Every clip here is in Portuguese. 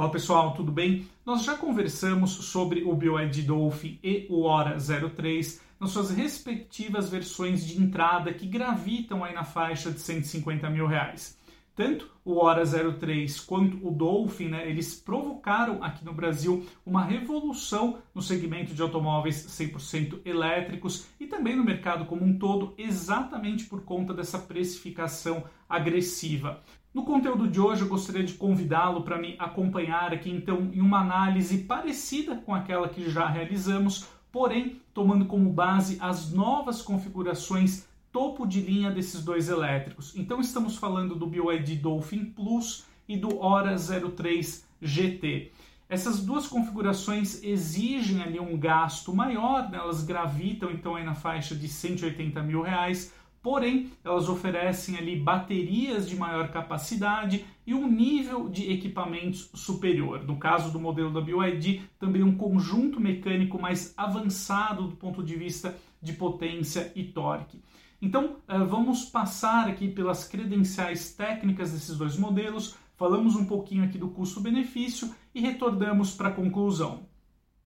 Fala pessoal, tudo bem? Nós já conversamos sobre o BioID Dolphin e o Hora 03 nas suas respectivas versões de entrada que gravitam aí na faixa de 150 mil reais. Tanto o Hora 03 quanto o Dolphin, né, eles provocaram aqui no Brasil uma revolução no segmento de automóveis 100% elétricos e também no mercado como um todo, exatamente por conta dessa precificação agressiva. No conteúdo de hoje, eu gostaria de convidá-lo para me acompanhar aqui, então, em uma análise parecida com aquela que já realizamos, porém tomando como base as novas configurações topo de linha desses dois elétricos. Então, estamos falando do BYD Dolphin Plus e do Hora 03 GT. Essas duas configurações exigem ali um gasto maior, né? elas gravitam então aí na faixa de 180 mil reais, porém elas oferecem ali baterias de maior capacidade e um nível de equipamentos superior. No caso do modelo da BYD, também um conjunto mecânico mais avançado do ponto de vista de potência e torque. Então, eh, vamos passar aqui pelas credenciais técnicas desses dois modelos, falamos um pouquinho aqui do custo-benefício e retornamos para a conclusão.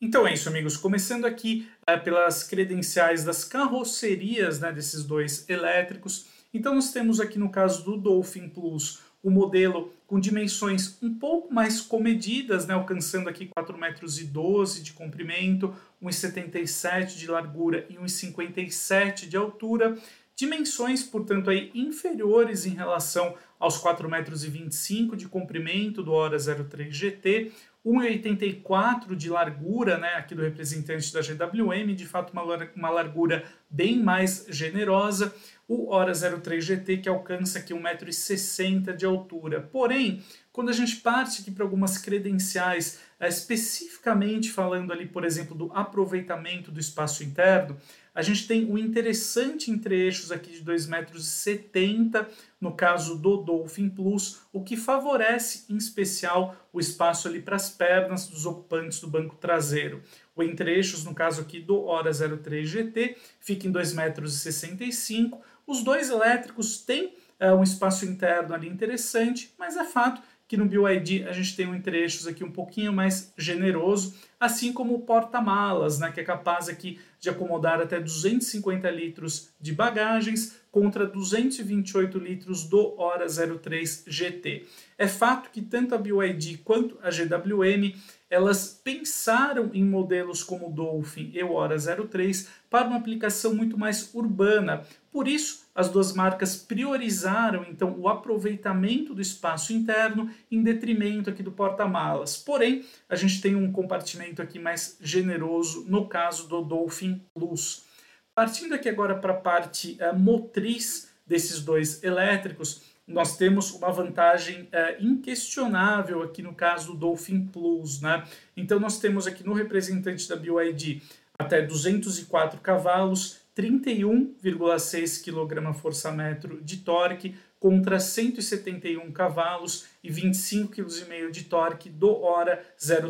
Então é isso, amigos. Começando aqui é, pelas credenciais das carrocerias né, desses dois elétricos. Então, nós temos aqui no caso do Dolphin Plus o modelo com dimensões um pouco mais comedidas, né, alcançando aqui 4,12 metros de comprimento, 1,77 de largura e 1,57 de altura. Dimensões, portanto, aí inferiores em relação aos 4,25 metros de comprimento do Hora 03 GT, 1,84 de largura, né, aqui do representante da GWM, de fato uma, uma largura bem mais generosa. O Hora 03 GT que alcança aqui 1,60m de altura. Porém, quando a gente parte aqui para algumas credenciais, eh, especificamente falando ali, por exemplo, do aproveitamento do espaço interno, a gente tem um interessante entre-eixos aqui de 2,70 metros, no caso do Dolphin Plus, o que favorece em especial o espaço ali para as pernas dos ocupantes do banco traseiro. O entre-eixos, no caso aqui do Hora 03 GT, fica em 2,65 metros. Os dois elétricos têm é, um espaço interno ali interessante, mas é fato que no BYD a gente tem um entre-eixos aqui um pouquinho mais generoso, assim como o porta-malas, né, que é capaz aqui de acomodar até 250 litros de bagagens contra 228 litros do Hora 03 GT. É fato que tanto a BYD quanto a GWM elas pensaram em modelos como o Dolphin e o Hora 03 para uma aplicação muito mais urbana. Por isso, as duas marcas priorizaram então o aproveitamento do espaço interno em detrimento aqui do porta-malas. Porém, a gente tem um compartimento aqui mais generoso no caso do Dolphin Plus. Partindo aqui agora para a parte uh, motriz desses dois elétricos, nós temos uma vantagem é, inquestionável aqui no caso do Dolphin Plus. Né? Então, nós temos aqui no representante da BYD até 204 cavalos, 31,6 kgfm de torque contra 171 cavalos e 25,5 kg de torque do Hora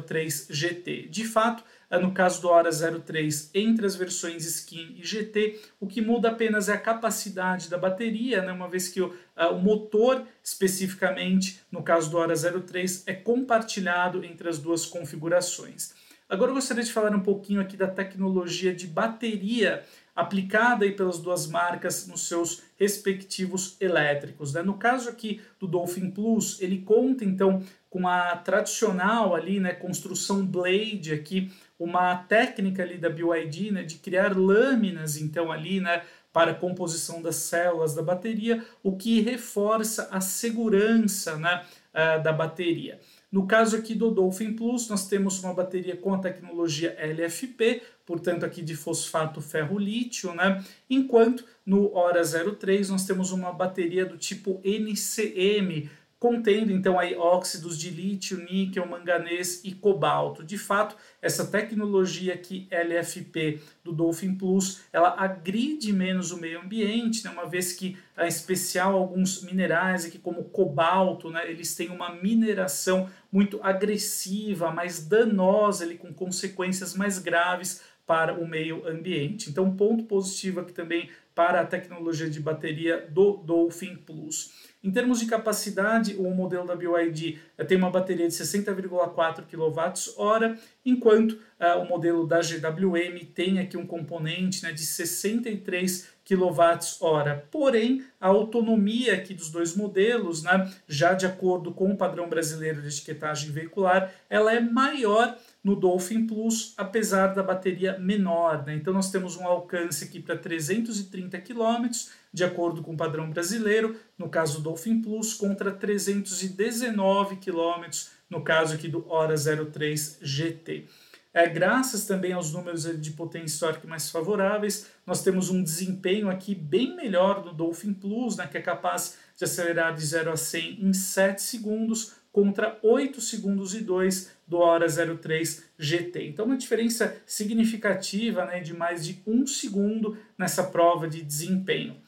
03 GT. De fato, é no caso do Hora 03, entre as versões Skin e GT, o que muda apenas é a capacidade da bateria, né, uma vez que o, uh, o motor, especificamente, no caso do Hora 03, é compartilhado entre as duas configurações. Agora eu gostaria de falar um pouquinho aqui da tecnologia de bateria aplicada aí pelas duas marcas nos seus respectivos elétricos. Né? No caso aqui do Dolphin Plus, ele conta então com a tradicional ali, né, construção blade aqui, uma técnica ali da BYD, né, de criar lâminas então ali, né, para a composição das células da bateria, o que reforça a segurança né, uh, da bateria. No caso aqui do Dolphin Plus, nós temos uma bateria com a tecnologia LFP, portanto aqui de fosfato ferro-lítio, né? Enquanto no Hora 03 nós temos uma bateria do tipo NCM, contendo então aí óxidos de lítio, níquel, manganês e cobalto. De fato, essa tecnologia aqui LFP do Dolphin Plus, ela agride menos o meio ambiente, né, uma vez que, em especial, alguns minerais aqui como cobalto, né, eles têm uma mineração muito agressiva, mais danosa, ali, com consequências mais graves para o meio ambiente. Então, ponto positivo aqui também para a tecnologia de bateria do Dolphin Plus. Em termos de capacidade, o modelo da BYD eh, tem uma bateria de 60,4 kWh, enquanto uh, o modelo da GWM tem aqui um componente né, de 63 kWh. Porém, a autonomia aqui dos dois modelos, né, já de acordo com o padrão brasileiro de etiquetagem veicular, ela é maior no Dolphin Plus, apesar da bateria menor. Né? Então, nós temos um alcance aqui para 330 km, de acordo com o padrão brasileiro, no caso do Dolphin Plus, contra 319 km no caso aqui do Hora 03 GT. É, graças também aos números de potência torque mais favoráveis, nós temos um desempenho aqui bem melhor do Dolphin Plus, né, que é capaz de acelerar de 0 a 100 em 7 segundos, contra 8 segundos e 2 do Hora 03 GT. Então, uma diferença significativa né, de mais de um segundo nessa prova de desempenho.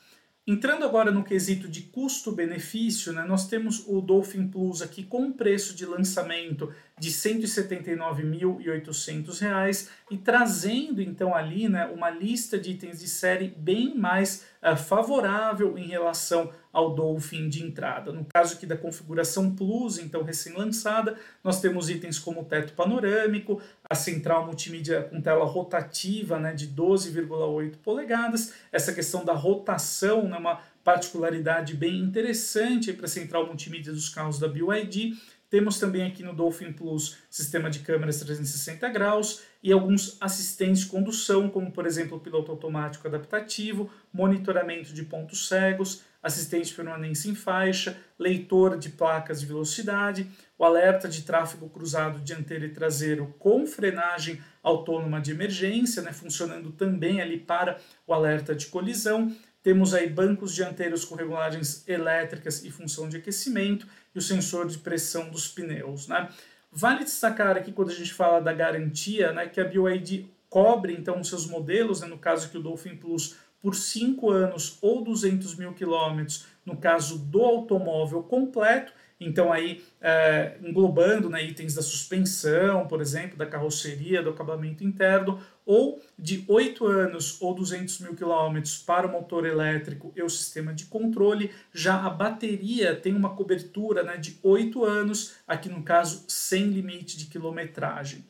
Entrando agora no quesito de custo-benefício, né, nós temos o Dolphin Plus aqui com um preço de lançamento de R$ 179.800 e trazendo então ali né, uma lista de itens de série bem mais uh, favorável em relação ao Dolphin de entrada. No caso aqui da configuração Plus, então recém-lançada, nós temos itens como o teto panorâmico, a central multimídia com tela rotativa né, de 12,8 polegadas, essa questão da rotação, né, uma particularidade bem interessante para a central multimídia dos carros da BYD. Temos também aqui no Dolphin Plus sistema de câmeras 360 graus e alguns assistentes de condução, como por exemplo piloto automático adaptativo, monitoramento de pontos cegos, assistente permanência em faixa, leitor de placas de velocidade, o alerta de tráfego cruzado dianteiro e traseiro com frenagem autônoma de emergência, né, funcionando também ali para o alerta de colisão. Temos aí bancos dianteiros com regulagens elétricas e função de aquecimento e o sensor de pressão dos pneus. Né? Vale destacar aqui quando a gente fala da garantia, né, que a BYD cobre então seus modelos, né, no caso que o Dolphin Plus por 5 anos ou 200 mil quilômetros, no caso do automóvel completo, então aí é, englobando né, itens da suspensão, por exemplo, da carroceria, do acabamento interno, ou de 8 anos ou 200 mil quilômetros para o motor elétrico e o sistema de controle, já a bateria tem uma cobertura né, de 8 anos, aqui no caso sem limite de quilometragem.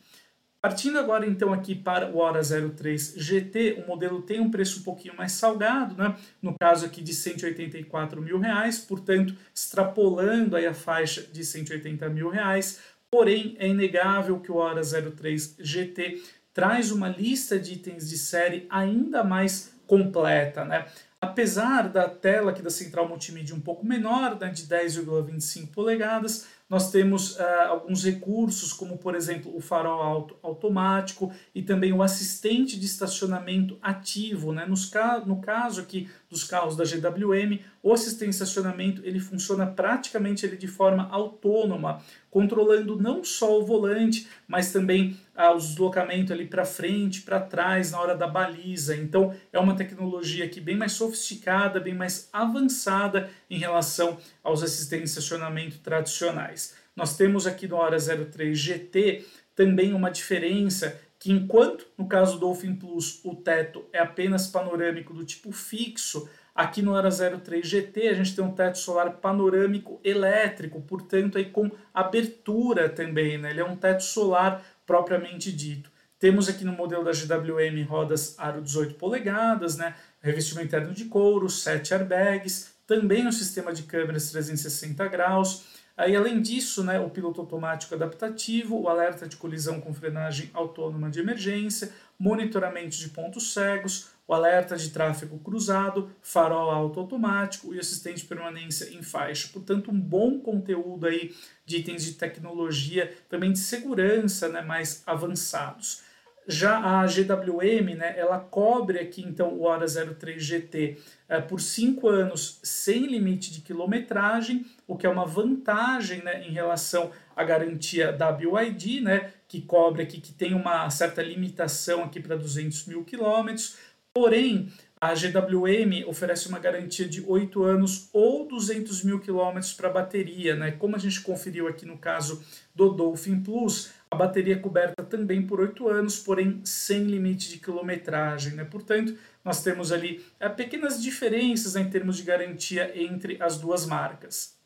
Partindo agora então aqui para o Hora 03 GT, o modelo tem um preço um pouquinho mais salgado, né? no caso aqui de 184 mil reais, portanto extrapolando aí a faixa de 180 mil reais, porém é inegável que o Hora 03 GT traz uma lista de itens de série ainda mais completa, né? Apesar da tela aqui da central multimídia um pouco menor, né, de 10,25 polegadas, nós temos uh, alguns recursos, como por exemplo o farol auto, automático e também o assistente de estacionamento ativo. Né? Nos, no caso aqui dos carros da GWM, o assistente de estacionamento ele funciona praticamente ele de forma autônoma, controlando não só o volante, mas também ah, o deslocamento ali para frente, para trás na hora da baliza. Então é uma tecnologia aqui bem mais sofisticada, bem mais avançada em relação aos assistentes de estacionamento tradicionais. Nós temos aqui no Hora 03 GT também uma diferença que enquanto no caso do Dolphin Plus o teto é apenas panorâmico do tipo fixo, aqui no Ara 03 GT a gente tem um teto solar panorâmico elétrico, portanto aí com abertura também, né? ele é um teto solar propriamente dito. Temos aqui no modelo da GWM rodas aro 18 polegadas, né? revestimento interno de couro, 7 airbags, também um sistema de câmeras 360 graus, Aí, além disso, né, o piloto automático adaptativo, o alerta de colisão com frenagem autônoma de emergência, monitoramento de pontos cegos, o alerta de tráfego cruzado, farol auto automático e assistente de permanência em faixa. Portanto, um bom conteúdo aí de itens de tecnologia, também de segurança né, mais avançados. Já a GWM, né, ela cobre aqui então o Hora 03 GT é, por 5 anos sem limite de quilometragem, o que é uma vantagem né, em relação à garantia da BYD, né, que cobre aqui, que tem uma certa limitação aqui para 200 mil quilômetros, porém a GWM oferece uma garantia de 8 anos ou 200 mil quilômetros para bateria, né? Como a gente conferiu aqui no caso do Dolphin Plus, a bateria coberta também por 8 anos, porém sem limite de quilometragem. Né? Portanto, nós temos ali é, pequenas diferenças né, em termos de garantia entre as duas marcas.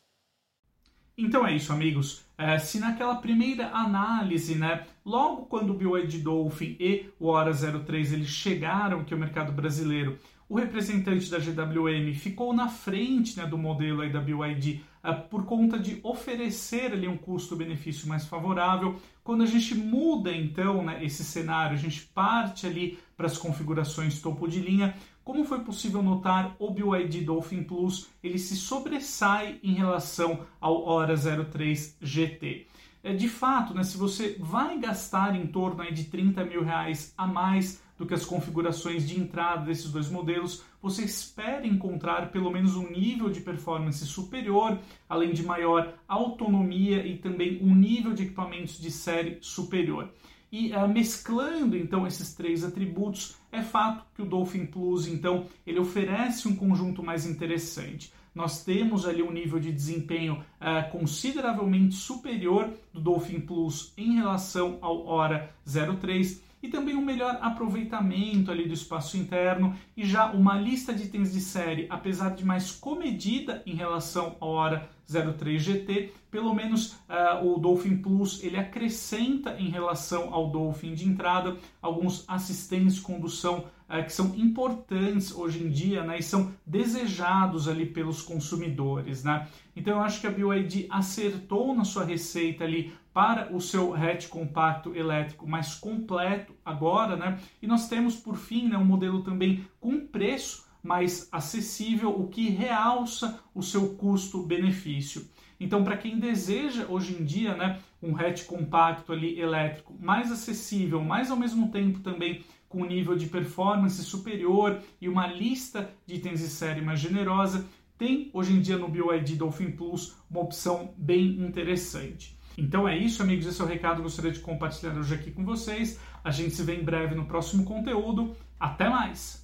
Então é isso, amigos. É, se naquela primeira análise, né, logo quando o BioEd Dolphin e o Hora 03 eles chegaram aqui ao mercado brasileiro, o representante da GWM ficou na frente né, do modelo aí da BYD por conta de oferecer ali um custo-benefício mais favorável. Quando a gente muda então né, esse cenário, a gente parte ali para as configurações topo de linha, como foi possível notar, o BYD Dolphin Plus ele se sobressai em relação ao Hora 03 GT. É, de fato, né, se você vai gastar em torno aí, de 30 mil reais a mais do que as configurações de entrada desses dois modelos, você espera encontrar pelo menos um nível de performance superior, além de maior autonomia e também um nível de equipamentos de série superior. E uh, mesclando então esses três atributos, é fato que o Dolphin Plus então ele oferece um conjunto mais interessante. Nós temos ali um nível de desempenho uh, consideravelmente superior do Dolphin Plus em relação ao Hora 03 e também um melhor aproveitamento ali do espaço interno e já uma lista de itens de série, apesar de mais comedida em relação à hora 03 GT, pelo menos uh, o Dolphin Plus ele acrescenta em relação ao Dolphin de entrada alguns assistentes de condução uh, que são importantes hoje em dia né, e são desejados ali pelos consumidores. Né? Então eu acho que a BYD acertou na sua receita ali para o seu hatch compacto elétrico mais completo agora, né? E nós temos por fim né, um modelo também com preço mais acessível, o que realça o seu custo-benefício. Então, para quem deseja hoje em dia, né, um hatch compacto ali elétrico mais acessível, mas ao mesmo tempo também com nível de performance superior e uma lista de itens de série mais generosa, tem hoje em dia no BYD Dolphin Plus uma opção bem interessante. Então é isso, amigos. Esse é o recado que eu gostaria de compartilhar hoje aqui com vocês. A gente se vê em breve no próximo conteúdo. Até mais!